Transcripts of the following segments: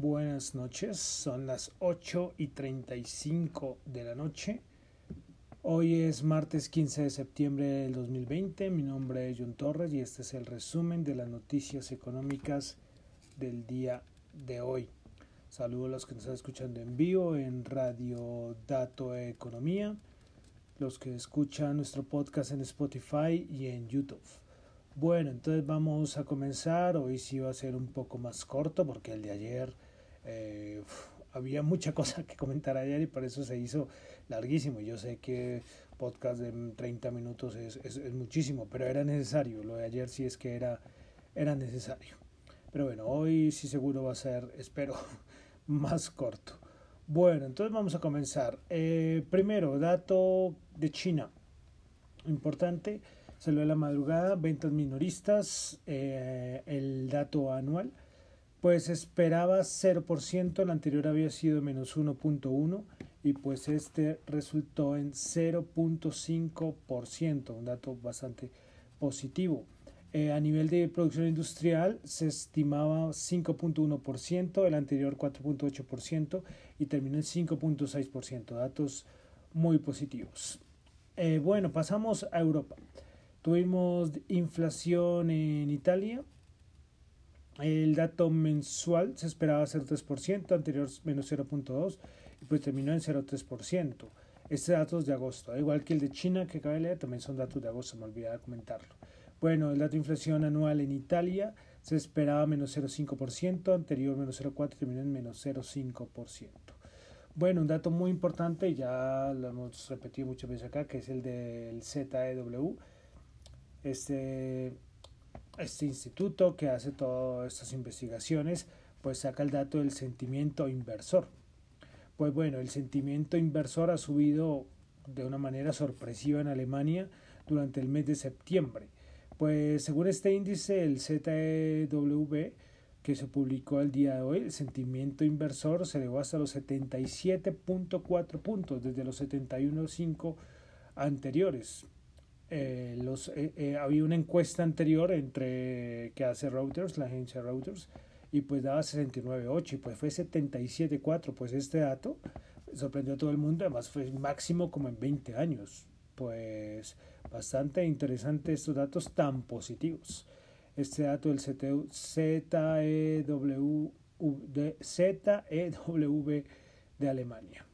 Buenas noches, son las 8 y 35 de la noche. Hoy es martes 15 de septiembre del 2020. Mi nombre es John Torres y este es el resumen de las noticias económicas del día de hoy. Saludos a los que nos están escuchando en vivo en Radio Dato Economía, los que escuchan nuestro podcast en Spotify y en YouTube. Bueno, entonces vamos a comenzar. Hoy sí va a ser un poco más corto porque el de ayer eh, había mucha cosa que comentar ayer y por eso se hizo larguísimo. Yo sé que podcast de 30 minutos es, es, es, muchísimo, pero era necesario. Lo de ayer sí es que era, era necesario. Pero bueno, hoy sí seguro va a ser, espero, más corto. Bueno, entonces vamos a comenzar. Eh, primero, dato de China. Importante Salió a la madrugada, ventas minoristas, eh, el dato anual, pues esperaba 0%, el anterior había sido menos 1.1 y pues este resultó en 0.5%, un dato bastante positivo. Eh, a nivel de producción industrial se estimaba 5.1%, el anterior 4.8% y terminó en 5.6%, datos muy positivos. Eh, bueno, pasamos a Europa. Tuvimos inflación en Italia. El dato mensual se esperaba ser 3%, anterior menos 0.2% y pues terminó en 0.3%. Este dato es de agosto, igual que el de China que acaba de leer, también son datos de agosto, me olvidé de comentarlo. Bueno, el dato de inflación anual en Italia se esperaba menos 0,5%, anterior menos 0,4% terminó en menos 0,5%. Bueno, un dato muy importante, ya lo hemos repetido muchas veces acá, que es el del ZEW, este, este instituto que hace todas estas investigaciones, pues saca el dato del sentimiento inversor. Pues bueno, el sentimiento inversor ha subido de una manera sorpresiva en Alemania durante el mes de septiembre. Pues según este índice, el ZEW que se publicó el día de hoy, el sentimiento inversor se elevó hasta los 77.4 puntos desde los 71.5 anteriores. Eh, los, eh, eh, había una encuesta anterior entre que hace Reuters, la agencia Reuters, y pues daba 69.8 y pues fue 77.4. Pues este dato sorprendió a todo el mundo, además fue máximo como en 20 años. Pues bastante interesante estos datos tan positivos. Este dato del ZEW, ZEW, de, ZEW de Alemania.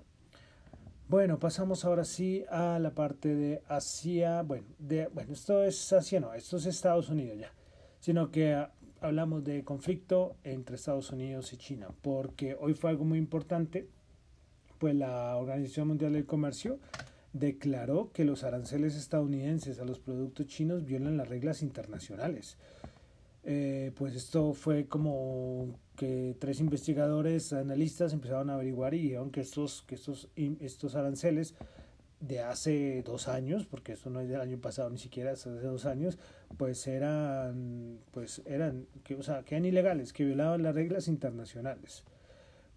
Bueno, pasamos ahora sí a la parte de Asia. Bueno, de, bueno, esto es Asia, no, esto es Estados Unidos ya. Sino que hablamos de conflicto entre Estados Unidos y China, porque hoy fue algo muy importante, pues la Organización Mundial del Comercio declaró que los aranceles estadounidenses a los productos chinos violan las reglas internacionales. Eh, pues esto fue como que tres investigadores, analistas empezaron a averiguar y dijeron que estos, que estos, estos aranceles de hace dos años, porque esto no es del año pasado ni siquiera, hace dos años, pues eran, pues eran, que, o sea, que eran ilegales, que violaban las reglas internacionales.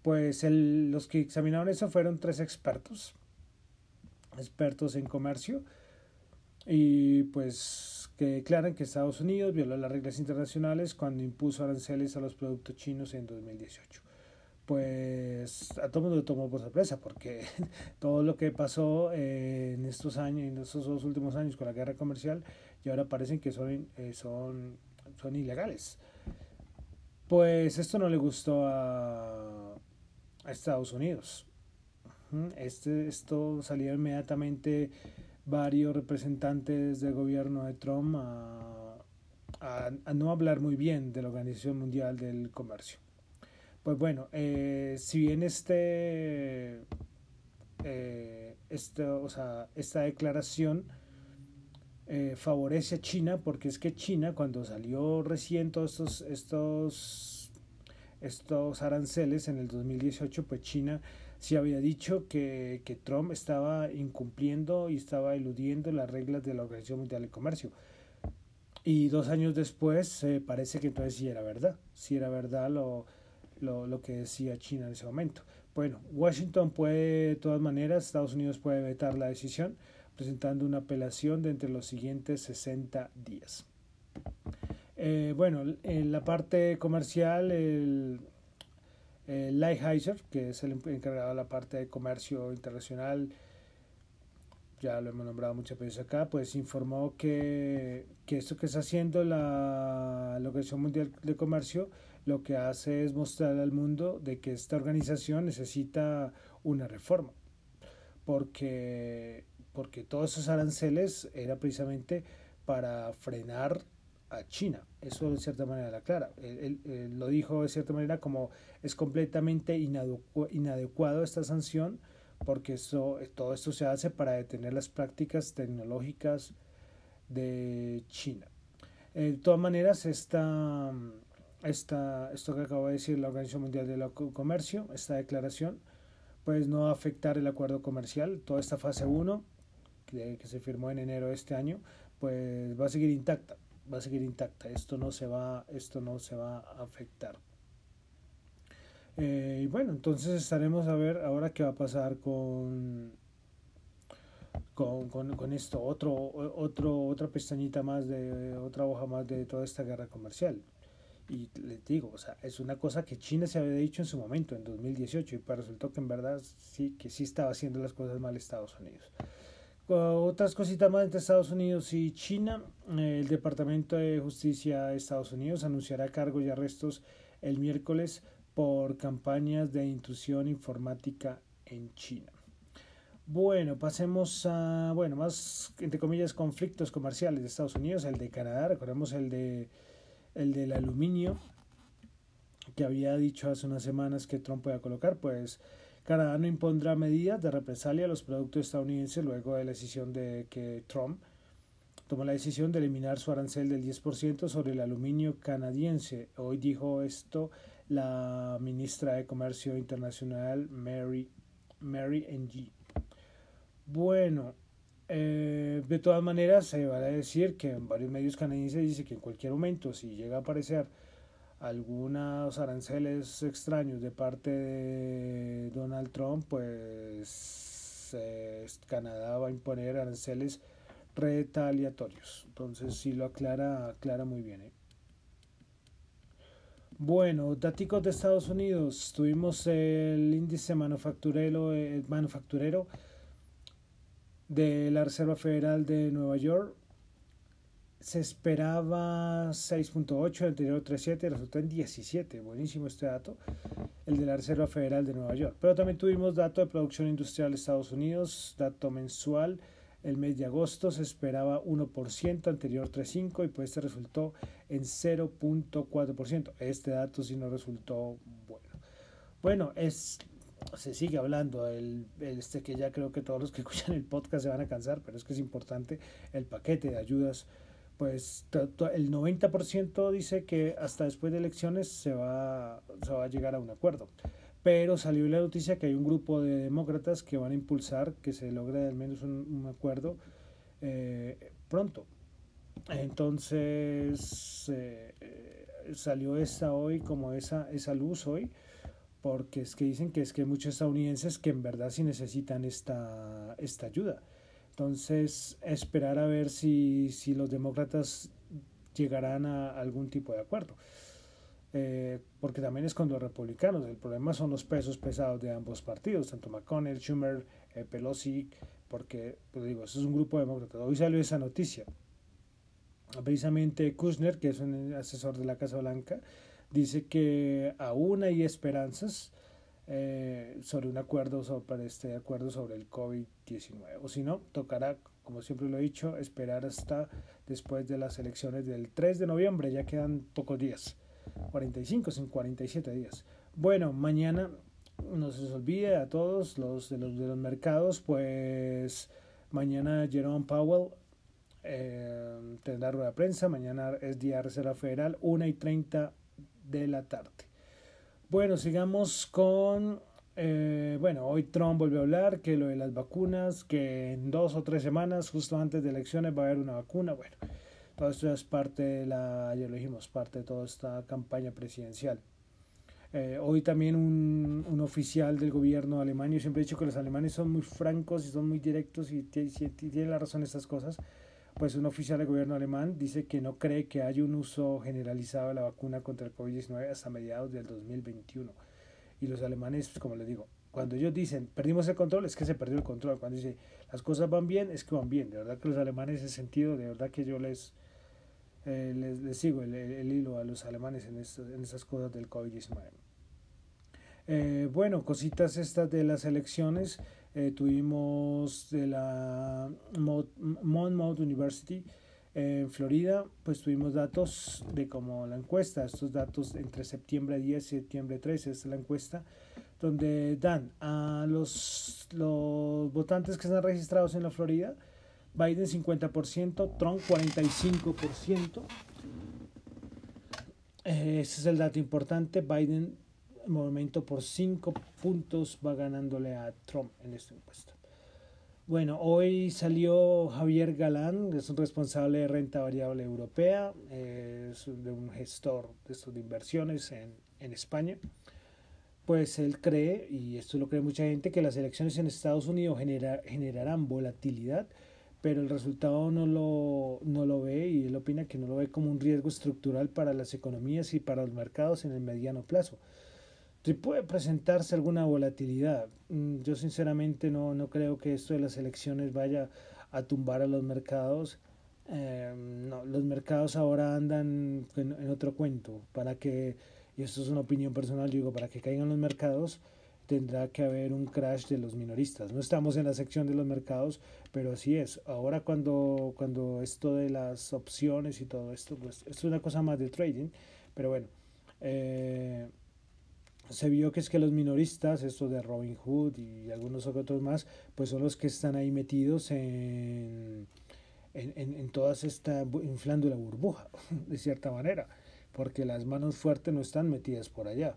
Pues el, los que examinaron eso fueron tres expertos, expertos en comercio, y pues que declaran que Estados Unidos violó las reglas internacionales cuando impuso aranceles a los productos chinos en 2018. Pues a todo mundo lo tomó por sorpresa porque todo lo que pasó en estos años, en estos dos últimos años con la guerra comercial, y ahora parecen que son, eh, son, son ilegales. Pues esto no le gustó a, a Estados Unidos. Este, esto salió inmediatamente varios representantes del gobierno de Trump a, no hablar muy bien de la Organización Mundial del Comercio. Pues bueno, eh, si bien este, eh, este, o sea, esta declaración eh, favorece a China, porque es que China cuando salió recién todos estos, estos, estos aranceles en el 2018, pues China sí había dicho que, que, Trump estaba incumpliendo y estaba eludiendo las reglas de la Organización Mundial del Comercio. Y dos años después eh, parece que entonces sí era verdad, sí era verdad lo, lo, lo, que decía China en ese momento. Bueno, Washington puede, de todas maneras, Estados Unidos puede vetar la decisión presentando una apelación de entre los siguientes 60 días. Eh, bueno, en la parte comercial, el, Eh, Lighthizer, que es el encargado de la parte de comercio internacional, ya lo hemos nombrado muchas veces acá, pues informó que, que esto que está haciendo la, la Organización Mundial de Comercio lo que hace es mostrar al mundo de que esta organización necesita una reforma, porque, porque todos esos aranceles era precisamente para frenar a China. Eso de cierta manera la clara. Él, lo dijo de cierta manera como es completamente inadecuado esta sanción porque eso, todo esto se hace para detener las prácticas tecnológicas de China. De todas maneras, esta, esta, esto que acabo de decir la Organización Mundial del Comercio, esta declaración, pues no va a afectar el acuerdo comercial. Toda esta fase 1, que, que se firmó en enero de este año, pues va a seguir intacta va a seguir intacta. Esto no se va, esto no se va a afectar. Eh, y bueno, entonces estaremos a ver ahora qué va a pasar con, con, con, esto, otro, otro, otra pestañita más de, otra hoja más de toda esta guerra comercial. Y les digo, o sea, es una cosa que China se había dicho en su momento, en 2018, y pues resultó que en verdad sí, que sí estaba haciendo las cosas mal Estados Unidos. Otras cositas más entre Estados Unidos y China. El Departamento de Justicia de Estados Unidos anunciará cargos y arrestos el miércoles por campañas de intrusión informática en China. Bueno, pasemos a, bueno, más, entre comillas, conflictos comerciales de Estados Unidos, el de Canadá, recordemos el de el del aluminio que había dicho hace unas semanas que Trump iba a colocar, pues Canadá no impondrá medidas de represalia a los productos estadounidenses luego de la decisión de que Trump tomó la decisión de eliminar su arancel del 10% sobre el aluminio canadiense. Hoy dijo esto la ministra de Comercio Internacional Mary, Mary Ng. Bueno, eh, de todas maneras se va a decir que en varios medios canadienses dice que en cualquier momento si llega a aparecer algunos aranceles extraños de parte de Donald Trump, pues eh, Canadá va a imponer aranceles retaliatorios. Entonces sí lo aclara, aclara muy bien. ¿eh? Bueno, datos de Estados Unidos. Tuvimos el índice el manufacturero de la Reserva Federal de Nueva York se esperaba 6.8, el anterior 3.7, resultó en 17. Buenísimo este dato, el de la Reserva Federal de Nueva York. Pero también tuvimos dato de producción industrial de Estados Unidos, dato mensual. El mes de agosto se esperaba 1%, anterior 3.5 y pues este resultó en 0.4%. Este dato sí no resultó bueno. Bueno, es se sigue hablando, el, este que ya creo que todos los que escuchan el podcast se van a cansar, pero es que es importante el paquete de ayudas pues el 90% dice que hasta después de elecciones se va, se va a llegar a un acuerdo. Pero salió la noticia que hay un grupo de demócratas que van a impulsar que se logre al menos un, acuerdo eh, pronto. Entonces eh, salió esa hoy como esa, esa luz hoy, porque es que dicen que es que hay muchos estadounidenses que en verdad sí necesitan esta, esta ayuda. Entonces, esperar a ver si, si los demócratas llegarán a algún tipo de acuerdo. Eh, porque también es con los republicanos. El problema son los pesos pesados de ambos partidos, tanto McConnell, Schumer, eh, Pelosi, porque, pues digo, eso es un grupo demócrata. Hoy salió esa noticia. Precisamente Kushner, que es un asesor de la Casa Blanca, dice que aún hay esperanzas eh, sobre un acuerdo sobre este acuerdo sobre el COVID-19. O si no, tocará, como siempre lo he dicho, esperar hasta después de las elecciones del 3 de noviembre. Ya quedan pocos días, 45, sin 47 días. Bueno, mañana no se olvide a todos los de los, de los mercados, pues mañana Jerome Powell eh, tendrá rueda de prensa. Mañana es día de Reserva Federal, 1 y 30 de la tarde. Bueno, sigamos con, eh, bueno, hoy Trump volvió a hablar que lo de las vacunas, que en dos o tres semanas, justo antes de elecciones, va a haber una vacuna. Bueno, todo esto es parte de la, ya lo dijimos, parte de toda esta campaña presidencial. Eh, hoy también un, un, oficial del gobierno alemán, yo siempre he dicho que los alemanes son muy francos y son muy directos y, tienen la razón en estas cosas pues un oficial del gobierno alemán dice que no cree que haya un uso generalizado de la vacuna contra el COVID-19 hasta mediados del 2021. Y los alemanes, pues, como les digo, cuando ellos dicen perdimos el control, es que se perdió el control. Cuando dicen las cosas van bien, es que van bien. De verdad que los alemanes, en ese sentido, de verdad que yo les, eh, les, sigo el, el, hilo a los alemanes en, en esas cosas del COVID-19. Eh, bueno, cositas estas de las elecciones. Eh, tuvimos de la Monmouth University en Florida, pues tuvimos datos de como la encuesta, estos datos entre septiembre 10 y septiembre 13, esta es la encuesta, donde dan a los, los votantes que están registrados en la Florida, Biden 50%, Trump 45%. Eh, ese es el dato importante. Biden, momento por 5 puntos, va ganándole a Trump en esta encuesta. Bueno, hoy salió Javier Galán, es un responsable de renta variable europea, es de un gestor de, estos inversiones en, en España. Pues él cree, y esto lo cree mucha gente, que las elecciones en Estados Unidos genera, generarán volatilidad, pero el resultado no lo, no lo ve y él opina que no lo ve como un riesgo estructural para las economías y para los mercados en el mediano plazo puede presentarse alguna volatilidad. Mm, yo sinceramente no, no creo que esto de las elecciones vaya a tumbar a los mercados. Em, no, los mercados ahora andan en, otro cuento. Para que, y esto es una opinión personal, digo, para que caigan los mercados tendrá que haber un crash de los minoristas. No estamos en la sección de los mercados, pero así es. Ahora cuando, cuando esto de las opciones y todo esto, pues es una cosa más de trading, pero bueno. Eh, se vio que es que los minoristas, esto de Robin Hood y algunos otros más, pues son los que están ahí metidos en, en, en, todas esta, inflando la burbuja, de cierta manera, porque las manos fuertes no están metidas por allá.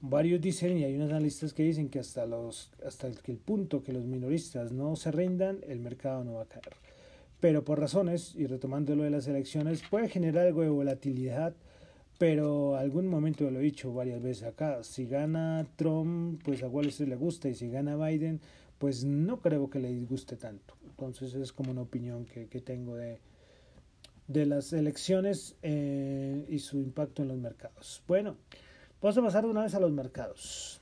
Varios dicen, y hay unos analistas que dicen que hasta, los, hasta el, que el punto que los minoristas no se rindan, el mercado no va a caer. Pero por razones, y retomando lo de las elecciones, puede generar algo de volatilidad, pero algún momento lo he dicho varias veces acá, si gana Trump, pues a Wall le gusta, y si gana Biden, pues no creo que le disguste tanto. Entonces es como una opinión que, que tengo de, de las elecciones eh, y su impacto en los mercados. Bueno, vamos a pasar de una vez a los mercados.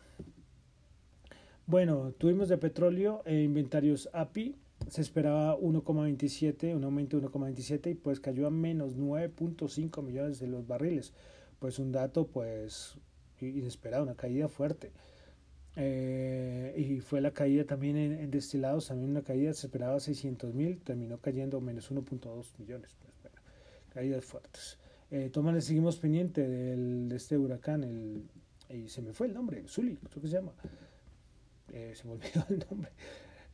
Bueno, tuvimos de petróleo e inventarios API, se esperaba 1,27, un aumento de 1,27 y pues cayó a menos 9.5 millones de los barriles. Pues un dato pues inesperado, una caída fuerte. Eh, y fue la caída también en, destilados, también una caída, se esperaba 600 mil, terminó cayendo menos 1.2 millones. Pues bueno, caídas fuertes. Eh, le seguimos pendiente del, de este huracán, el, y se me fue el nombre, Zuli, creo que se llama. Eh, se me olvidó el nombre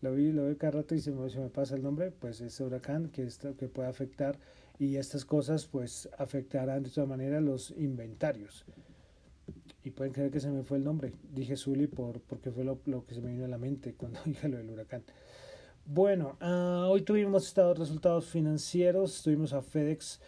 lo vi, lo veo cada rato y se me, se me pasa el nombre, pues ese huracán que, esto, que puede afectar y estas cosas pues afectarán de todas maneras los inventarios. Y pueden creer que se me fue el nombre. Dije Zully por, porque fue lo, lo, que se me vino a la mente cuando dije lo del huracán. Bueno, uh, hoy tuvimos estados resultados financieros, tuvimos a FedEx,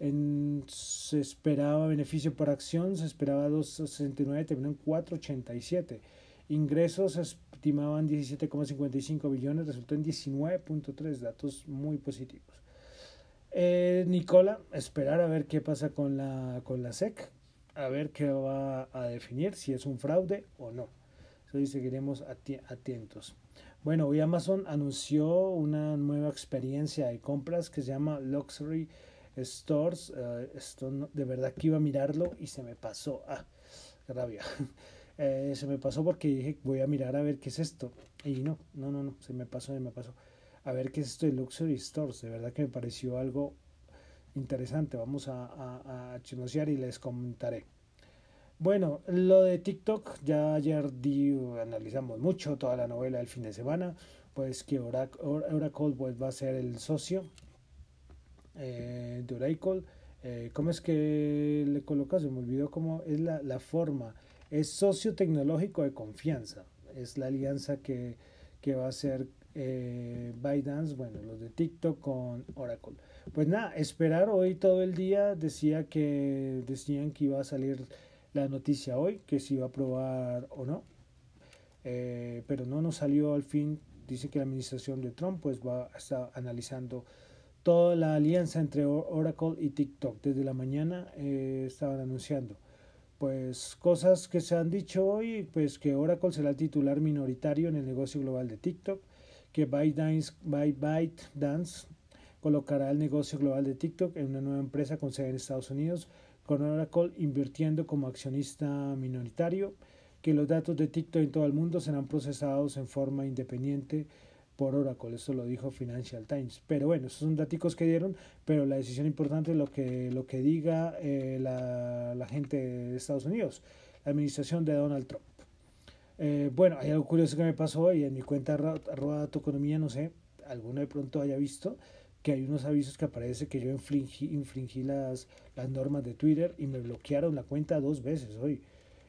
en, se esperaba beneficio por acción, se esperaba 2.69, terminó en 4.87. Ingresos estimaban 17,55 billones, resultó en 19.3, datos muy positivos. Eh, Nicola, esperar a ver qué pasa con la, con la SEC, a ver qué va a definir, si es un fraude o no. Seguiremos atentos. Bueno, hoy Amazon anunció una nueva experiencia de compras que se llama Luxury Stores. Eh, esto de verdad que iba a mirarlo y se me pasó. Ah, rabia. Eh, se me pasó porque dije, voy a mirar a ver qué es esto. Y no, no, no, no, se me pasó, se me pasó. A ver qué es esto de Luxury Stores. De verdad que me pareció algo interesante. Vamos a, a, a y les comentaré. Bueno, lo de TikTok, ya ayer di, analizamos mucho toda la novela del fin de semana, pues que Oracle, pues, va a ser el socio eh, de Oracle. Eh, ¿Cómo es que le colocas? Se me olvidó cómo es la, la forma es socio tecnológico de confianza. Es la alianza que, va a hacer eh, bueno, los de TikTok con Oracle. Pues nada, esperar hoy todo el día. Decía que decían que iba a salir la noticia hoy, que se iba a aprobar o no. Eh, pero no nos salió al fin. Dice que la administración de Trump pues va a estar analizando toda la alianza entre Oracle y TikTok. Desde la mañana eh, estaban anunciando pues cosas que se han dicho hoy, pues que Oracle será el titular minoritario en el negocio global de TikTok, que ByteDance, ByteDance colocará el negocio global de TikTok en una nueva empresa con sede en Estados Unidos, con Oracle invirtiendo como accionista minoritario, que los datos de TikTok en todo el mundo serán procesados en forma independiente por Oracle, eso lo dijo Financial Times. Pero bueno, esos son datos que dieron, pero la decisión importante es lo que, lo que diga eh, la, la, gente de Estados Unidos, la administración de Donald Trump. Eh, bueno, hay algo curioso que me pasó y en mi cuenta arroba tu economía, no sé, alguno de pronto haya visto que hay unos avisos que aparece que yo infringí, infringí las, las normas de Twitter y me bloquearon la cuenta dos veces hoy.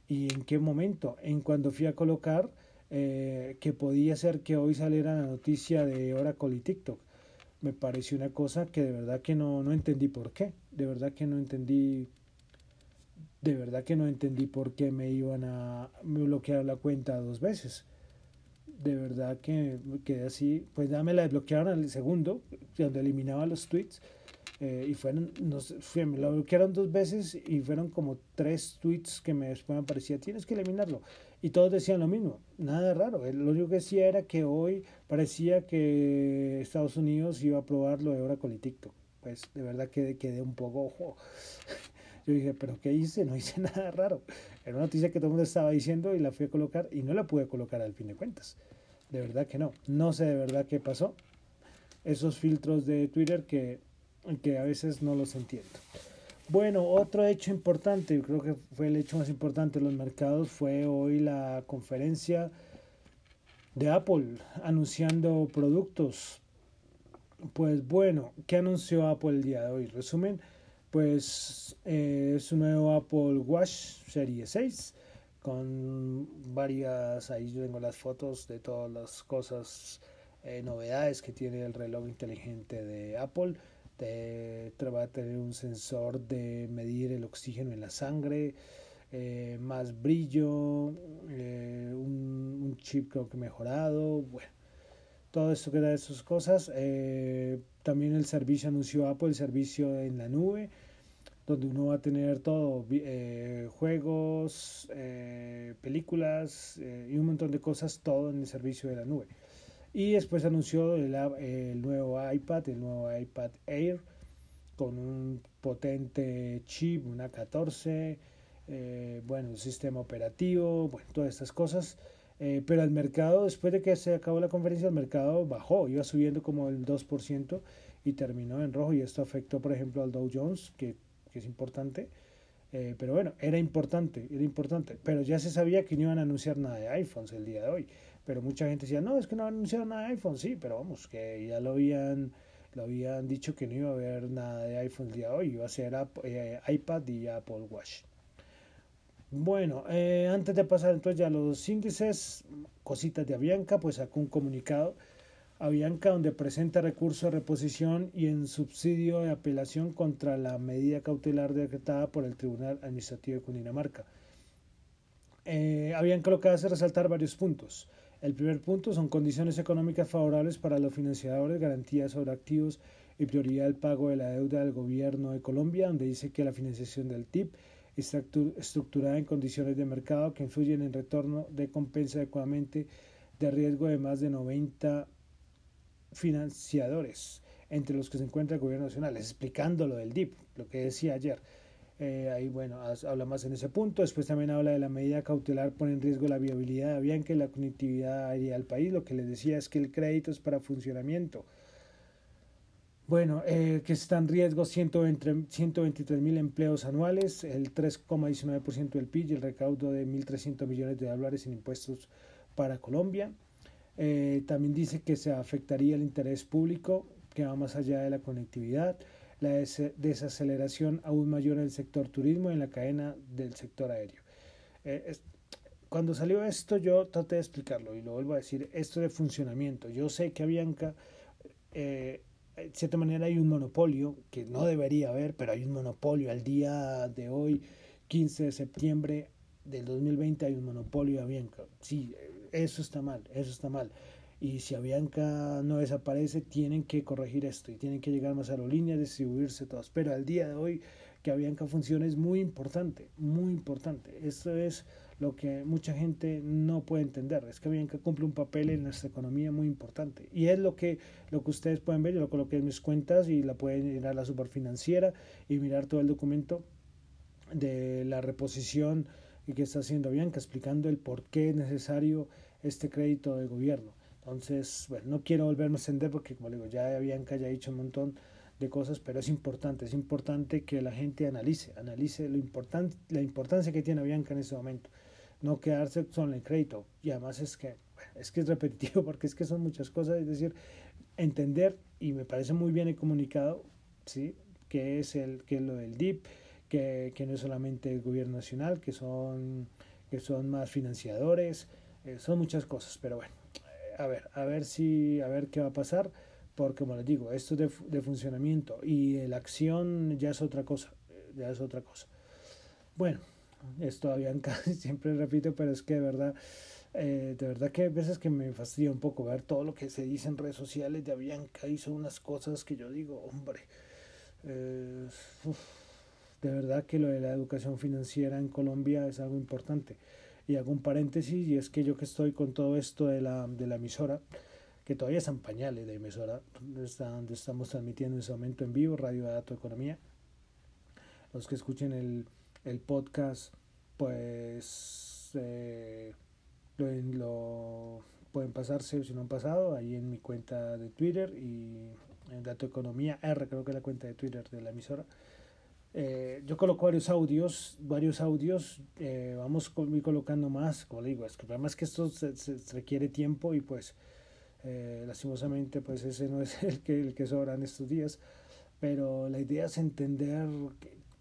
¿Y en qué momento? En cuando fui a colocar eh, que podía ser que hoy saliera la noticia de Oracle y TikTok. Me pareció una cosa que de verdad que no, no entendí por qué. De verdad que no entendí. De verdad que no entendí por qué me iban a me bloquear la cuenta dos veces. De verdad que quedé así. Pues ya me la desbloquearon al segundo, donde eliminaba los tweets. Eh, y fueron, no sé, me lo bloquearon dos veces y fueron como tres tweets que me después me parecía, tienes que eliminarlo. Y todos decían lo mismo, nada raro. Lo único que decía era que hoy parecía que Estados Unidos iba a aprobar lo de Oracle y TikTok. Pues de verdad que quedé un poco ojo. Yo dije, ¿pero qué hice? No hice nada raro. Era una noticia que todo el mundo estaba diciendo y la fui a colocar y no la pude colocar al fin de cuentas. De verdad que no. No sé de verdad qué pasó. Esos filtros de Twitter que, que a veces no los entiendo. Bueno, otro hecho importante, creo que fue el hecho más importante de los mercados, fue hoy la conferencia de Apple anunciando productos. Pues bueno, ¿qué anunció Apple el día de hoy? Resumen, pues eh, es un nuevo Apple Watch Serie 6 con varias, ahí yo tengo las fotos de todas las cosas, eh, novedades que tiene el reloj inteligente de Apple te, va a tener un sensor de medir el oxígeno en la sangre, eh, más brillo, eh, un, chip creo que mejorado, bueno, todo esto que da esas cosas. Eh, también el servicio anunció Apple, el servicio en la nube, donde uno va a tener todo, juegos, películas y un montón de cosas, todo en el servicio de la nube. Y después anunció el, nuevo iPad, el nuevo iPad Air, con un potente chip, una 14, eh, bueno, un sistema operativo, bueno, todas estas cosas. Eh, pero el mercado, después de que se acabó la conferencia, el mercado bajó, iba subiendo como el 2% y terminó en rojo. Y esto afectó, por ejemplo, al Dow Jones, que, que es importante. Eh, pero bueno, era importante, era importante. Pero ya se sabía que no iban a anunciar nada de iPhones el día de hoy. Pero mucha gente decía, no, es que no anunciaron nada de iPhone, sí, pero vamos, que ya lo habían, lo habían dicho que no iba a haber nada de iPhone el día de hoy, iba a ser eh, iPad y Apple Watch. Bueno, eh, antes de pasar entonces ya a los índices, cositas de Avianca, pues sacó un comunicado. Avianca donde presenta recurso de reposición y en subsidio de apelación contra la medida cautelar decretada por el Tribunal Administrativo de Cundinamarca. Eh, Avianca lo que hace es resaltar varios puntos. El primer punto son condiciones económicas favorables para los financiadores, garantías sobre activos y prioridad del pago de la deuda del gobierno de Colombia, donde dice que la financiación del TIP está estructurada en condiciones de mercado que influyen en retorno de compensa adecuadamente de riesgo de más de 90 financiadores, entre los que se encuentra el gobierno nacional, explicando lo del DIP, lo que decía ayer. Eh, ahí, bueno, habla más en ese punto. Después también habla de la medida cautelar, pone en riesgo la viabilidad de Avianca y la conectividad aérea del país. Lo que les decía es que el crédito es para funcionamiento. Bueno, eh, que está en riesgo 123 mil empleos anuales, el 3,19% del PIB y el recaudo de 1.300 millones de dólares en impuestos para Colombia. Eh, también dice que se afectaría el interés público, que va más allá de la conectividad la desaceleración aún mayor en el sector turismo y en la cadena del sector aéreo. Eh, cuando salió esto yo traté de explicarlo y lo vuelvo a decir, esto de funcionamiento. Yo sé que Avianca, eh, de cierta manera hay un monopolio, que no debería haber, pero hay un monopolio. Al día de hoy, 15 de septiembre del 2020, hay un monopolio de Avianca. Sí, eso está mal, eso está mal. Y si Avianca no desaparece, tienen que corregir esto y tienen que llegar más aerolíneas, distribuirse todas. Pero al día de hoy, que Avianca funcione es muy importante, muy importante. Esto es lo que mucha gente no puede entender. Es que Avianca cumple un papel en nuestra economía muy importante. Y es lo que, lo que ustedes pueden ver, yo lo coloqué en mis cuentas y la pueden ir a la superfinanciera y mirar todo el documento de la reposición que está haciendo Avianca, explicando el por qué es necesario este crédito de gobierno. Entonces, bueno, no quiero volverme a extender porque, como digo, ya Avianca ya ha dicho un montón de cosas, pero es importante, es importante que la gente analice, analice lo importante, la importancia que tiene Avianca en este momento, no quedarse solo en el crédito. Y además es que, es que es repetitivo porque es que son muchas cosas, es decir, entender, y me parece muy bien el comunicado, ¿sí? que es, el, que es lo del DIP, que, que no es solamente el gobierno nacional, que son, que son más financiadores, eh, son muchas cosas, pero bueno, a ver, a ver si, a ver qué va a pasar porque como les digo, esto de, de funcionamiento y la acción ya es otra cosa, ya es otra cosa. Bueno, esto Avianca siempre repito, pero es que de verdad, eh, de verdad que hay veces que me fastidia un poco ver todo lo que se dice en redes sociales de Avianca son unas cosas que yo digo, hombre, eh, de verdad que lo de la educación financiera en Colombia es algo importante. Y hago un paréntesis y es que yo que estoy con todo esto de la, de la emisora, que todavía están pañales de emisora, donde estamos transmitiendo en ese momento en vivo, Radio Dato Economía. Los que escuchen el, el podcast, pues eh, lo, pueden pasarse si no han pasado ahí en mi cuenta de Twitter y en Dato Economía R, creo que es la cuenta de Twitter de la emisora. Eh, yo coloco varios audios, varios audios, eh, vamos colocando más, como digo, es que el problema es que esto se, se requiere tiempo y pues eh, lastimosamente, pues ese no es el que, el que sobra en estos días, pero la idea es entender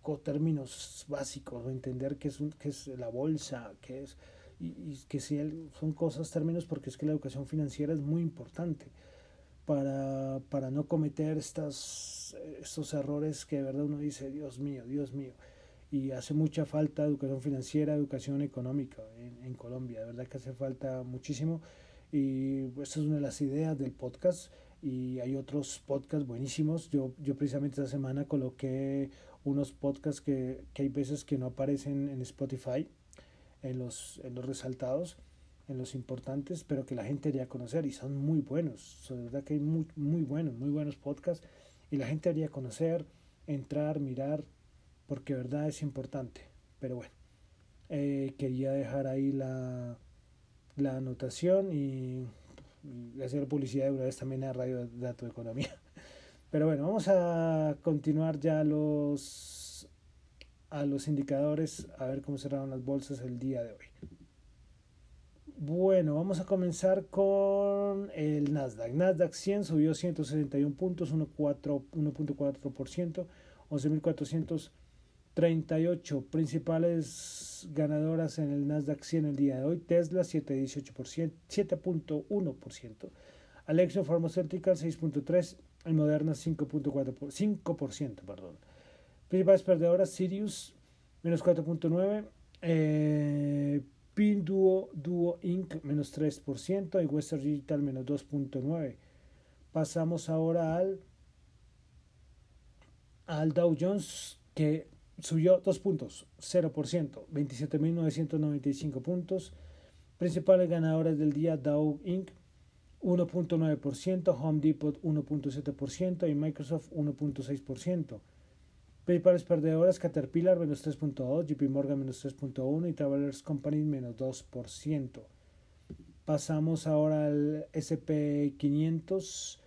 con términos básicos, entender qué es, un, qué es la bolsa, qué es, y, y que si son cosas, términos, porque es que la educación financiera es muy importante para, para no cometer estas, estos errores que de verdad uno dice, Dios mío, Dios mío. Y hace mucha falta educación financiera, educación económica en, en Colombia, de verdad que hace falta muchísimo y esa es una de las ideas del podcast y hay otros podcasts buenísimos. Yo, yo precisamente esta semana coloqué unos podcasts que, que hay veces que no aparecen en Spotify, en los, en los resaltados, en los importantes, pero que la gente debería conocer y son muy buenos. De verdad que hay muy, muy buenos, muy buenos podcasts y la gente debería conocer, entrar, mirar, porque verdad es importante. Pero bueno, eh, quería dejar ahí la, la anotación y, hacer publicidad de una vez también a Radio Dato Economía. Pero bueno, vamos a continuar ya los, a los indicadores, a ver cómo cerraron las bolsas el día de hoy. Bueno, vamos a comenzar con el Nasdaq. Nasdaq 100 subió 161 puntos, 1.4%, 11.400 38 principales ganadoras en el Nasdaq 100 el día de hoy. Tesla 7.1%. Alexion Pharmaceutical 6.3%. Y Moderna 5.4%. 5%, perdón. Principales perdedoras Sirius menos 4.9%. Eh, Pinduo Duo Inc. menos 3%. Y Western Digital menos 2.9%. Pasamos ahora al, al Dow Jones que subió 2 puntos, 0%, 27.995 puntos. Principales ganadoras del día Dow Inc. 1.9%, Home Depot 1.7% y Microsoft 1.6%. Principales perdedoras Caterpillar menos 3.2, JP Morgan menos 3.1 y Travelers Company menos 2%. Pasamos ahora al SP500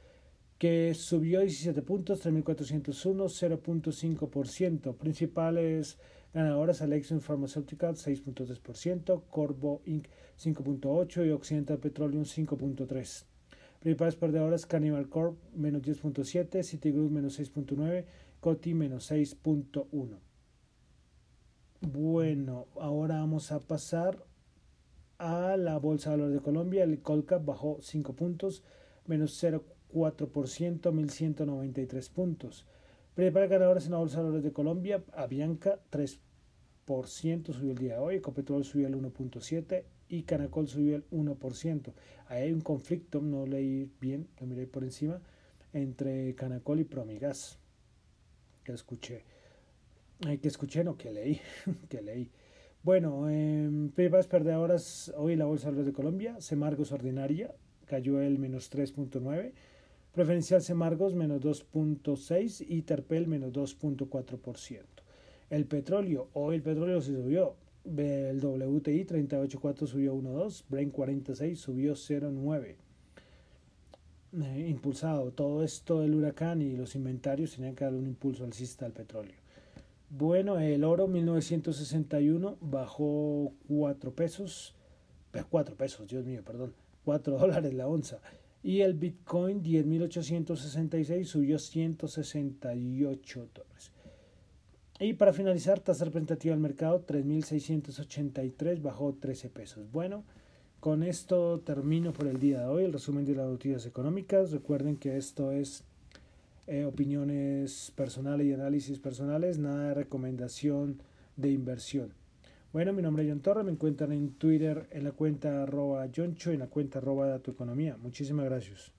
que subió 17 puntos, 3.401, 0.5%. Principales ganadoras, Alexion Pharmaceutical, 6.3%, Corvo Inc., 5.8% y Occidental Petroleum, 5.3%. Principales perdedoras, Cannibal Corp, menos 10.7%, Citigroup, menos 6.9%, Coti, menos 6.1%. Bueno, ahora vamos a pasar a la Bolsa de Valores de Colombia. El Colcap bajó 5 puntos, menos 0.4%. 4%, 1.193 puntos. Principales ganadores en la Bolsa de Valores de Colombia, Avianca 3% subió el día de hoy, Ecopetrol subió el 1.7% y Canacol subió el 1%. Ahí hay un conflicto, no leí bien, lo miré por encima, entre Canacol y Promigas, que escuché. Eh, que escuché, no, que leí, que leí. Bueno, eh, primas perdedoras hoy la Bolsa de Colombia, Semargos Ordinaria, cayó el menos 3.9, Preferencial Semargos menos 2.6 y Terpel menos 2.4%. El petróleo, hoy el petróleo se subió, el WTI 38.4 subió 1.2, Brent 46 subió 0.9. Eh, impulsado todo esto del huracán y los inventarios tenían que dar un impulso alcista al petróleo. Bueno, el oro 1961 bajó 4 pesos, 4 eh, pesos, Dios mío, perdón, 4 dólares la onza. Y el Bitcoin 10.866 subió 168 dólares. Y para finalizar, tasa representativa del mercado 3.683 bajó 13 pesos. Bueno, con esto termino por el día de hoy el resumen de las noticias económicas. Recuerden que esto es eh, opiniones personales y análisis personales, nada de recomendación de inversión. Bueno, mi nombre es John Torre, me encuentran en Twitter en la cuenta arroba Joncho y en la cuenta arroba Datoeconomía. Muchísimas gracias.